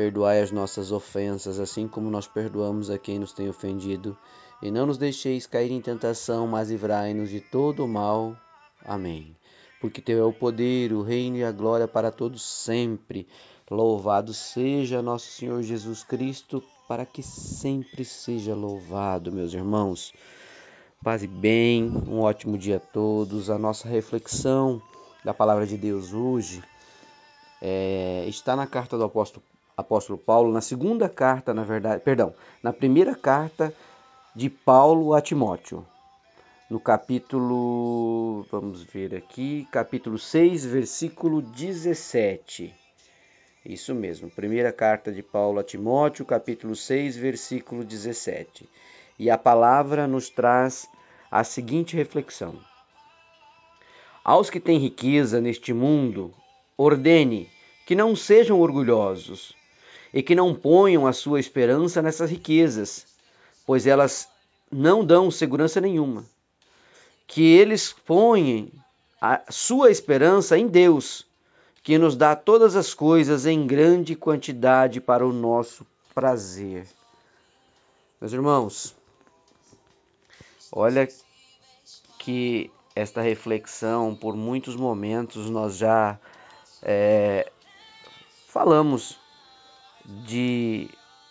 Perdoai as nossas ofensas, assim como nós perdoamos a quem nos tem ofendido. E não nos deixeis cair em tentação, mas livrai-nos de todo o mal. Amém. Porque Teu é o poder, o reino e a glória para todos sempre. Louvado seja nosso Senhor Jesus Cristo, para que sempre seja louvado, meus irmãos. Paz e bem, um ótimo dia a todos. A nossa reflexão da palavra de Deus hoje é, está na carta do apóstolo apóstolo Paulo na segunda carta, na verdade, perdão, na primeira carta de Paulo a Timóteo. No capítulo, vamos ver aqui, capítulo 6, versículo 17. Isso mesmo, primeira carta de Paulo a Timóteo, capítulo 6, versículo 17. E a palavra nos traz a seguinte reflexão: Aos que têm riqueza neste mundo, ordene que não sejam orgulhosos e que não ponham a sua esperança nessas riquezas, pois elas não dão segurança nenhuma. Que eles ponham a sua esperança em Deus, que nos dá todas as coisas em grande quantidade para o nosso prazer. Meus irmãos, olha que esta reflexão, por muitos momentos, nós já é, falamos de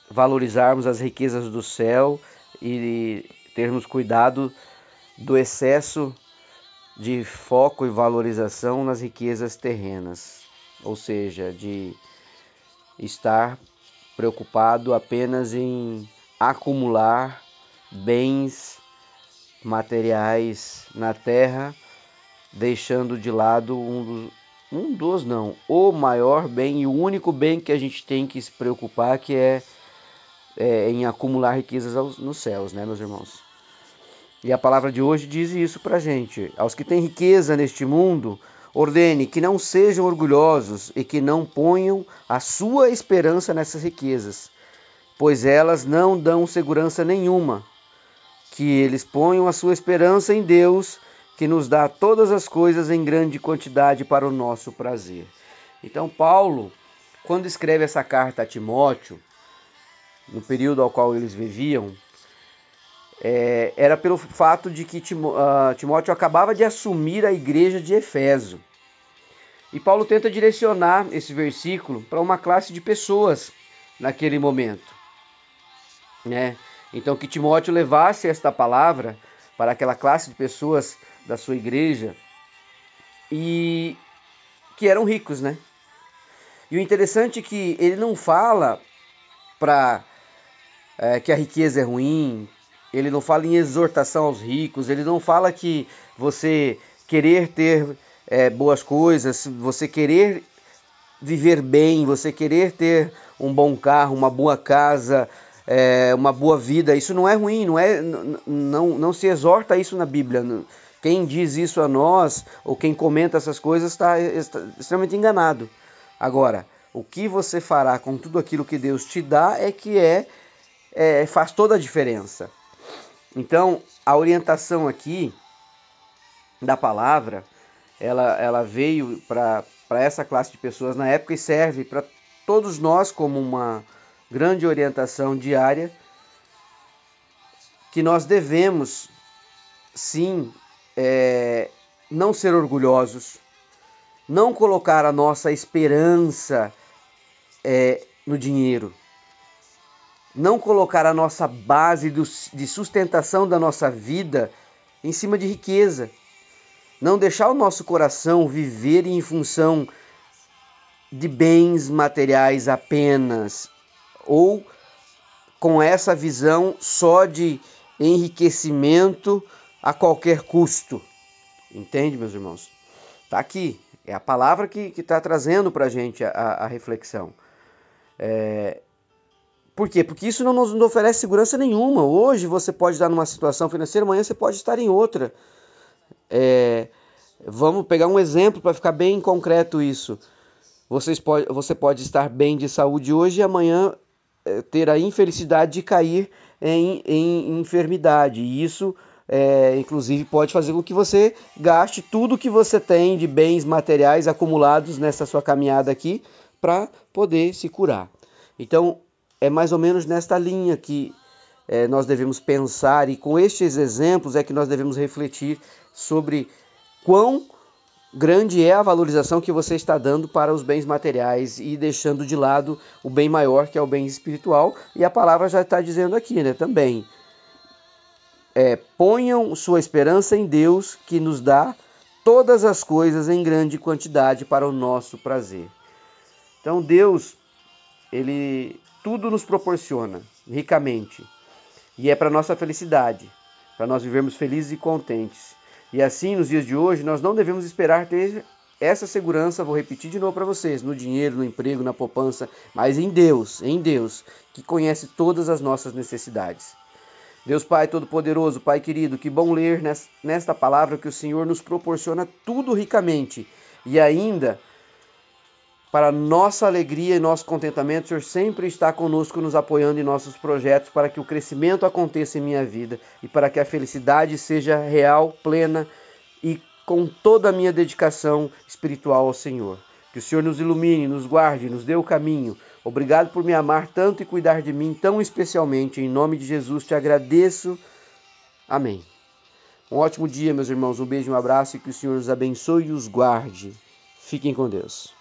valorizarmos as riquezas do céu e termos cuidado do excesso de foco e valorização nas riquezas terrenas, ou seja, de estar preocupado apenas em acumular bens materiais na terra, deixando de lado um um dos não, o maior bem e o único bem que a gente tem que se preocupar que é, é em acumular riquezas aos, nos céus, né, meus irmãos? E a palavra de hoje diz isso pra gente. Aos que têm riqueza neste mundo, ordene que não sejam orgulhosos e que não ponham a sua esperança nessas riquezas, pois elas não dão segurança nenhuma. Que eles ponham a sua esperança em Deus que nos dá todas as coisas em grande quantidade para o nosso prazer. Então, Paulo, quando escreve essa carta a Timóteo, no período ao qual eles viviam, é, era pelo fato de que uh, Timóteo acabava de assumir a igreja de Efeso. E Paulo tenta direcionar esse versículo para uma classe de pessoas naquele momento. Né? Então, que Timóteo levasse esta palavra para aquela classe de pessoas da sua igreja e que eram ricos, né? E o interessante é que ele não fala para é, que a riqueza é ruim, ele não fala em exortação aos ricos, ele não fala que você querer ter é, boas coisas, você querer viver bem, você querer ter um bom carro, uma boa casa, é, uma boa vida, isso não é ruim, não é, não, não se exorta isso na Bíblia. Quem diz isso a nós, ou quem comenta essas coisas, está, está extremamente enganado. Agora, o que você fará com tudo aquilo que Deus te dá é que é, é faz toda a diferença. Então, a orientação aqui da palavra, ela, ela veio para essa classe de pessoas na época e serve para todos nós como uma grande orientação diária que nós devemos sim é, não ser orgulhosos, não colocar a nossa esperança é, no dinheiro, não colocar a nossa base do, de sustentação da nossa vida em cima de riqueza, não deixar o nosso coração viver em função de bens materiais apenas ou com essa visão só de enriquecimento a qualquer custo. Entende, meus irmãos? Está aqui. É a palavra que está trazendo para a gente a, reflexão. É, Por quê? Porque isso não nos oferece segurança nenhuma. Hoje você pode estar numa situação financeira, amanhã você pode estar em outra. É, vamos pegar um exemplo para ficar bem concreto isso. Vocês pode, você pode estar bem de saúde hoje e amanhã é, ter a infelicidade de cair em, em enfermidade. E isso, é, inclusive, pode fazer com que você gaste tudo que você tem de bens materiais acumulados nessa sua caminhada aqui para poder se curar. Então, é mais ou menos nesta linha que é, nós devemos pensar, e com estes exemplos é que nós devemos refletir sobre quão grande é a valorização que você está dando para os bens materiais e deixando de lado o bem maior, que é o bem espiritual. E a palavra já está dizendo aqui, né, também. É, ponham sua esperança em Deus, que nos dá todas as coisas em grande quantidade para o nosso prazer. Então Deus, ele tudo nos proporciona ricamente. E é para nossa felicidade, para nós vivermos felizes e contentes. E assim, nos dias de hoje, nós não devemos esperar ter essa segurança, vou repetir de novo para vocês, no dinheiro, no emprego, na poupança, mas em Deus, em Deus, que conhece todas as nossas necessidades. Deus Pai Todo-Poderoso, Pai querido, que bom ler nesta palavra que o Senhor nos proporciona tudo ricamente e ainda para nossa alegria e nosso contentamento, o Senhor sempre está conosco, nos apoiando em nossos projetos para que o crescimento aconteça em minha vida e para que a felicidade seja real, plena e com toda a minha dedicação espiritual ao Senhor. Que o Senhor nos ilumine, nos guarde, nos dê o caminho. Obrigado por me amar tanto e cuidar de mim tão especialmente. Em nome de Jesus te agradeço. Amém. Um ótimo dia, meus irmãos. Um beijo, um abraço e que o Senhor os abençoe e os guarde. Fiquem com Deus.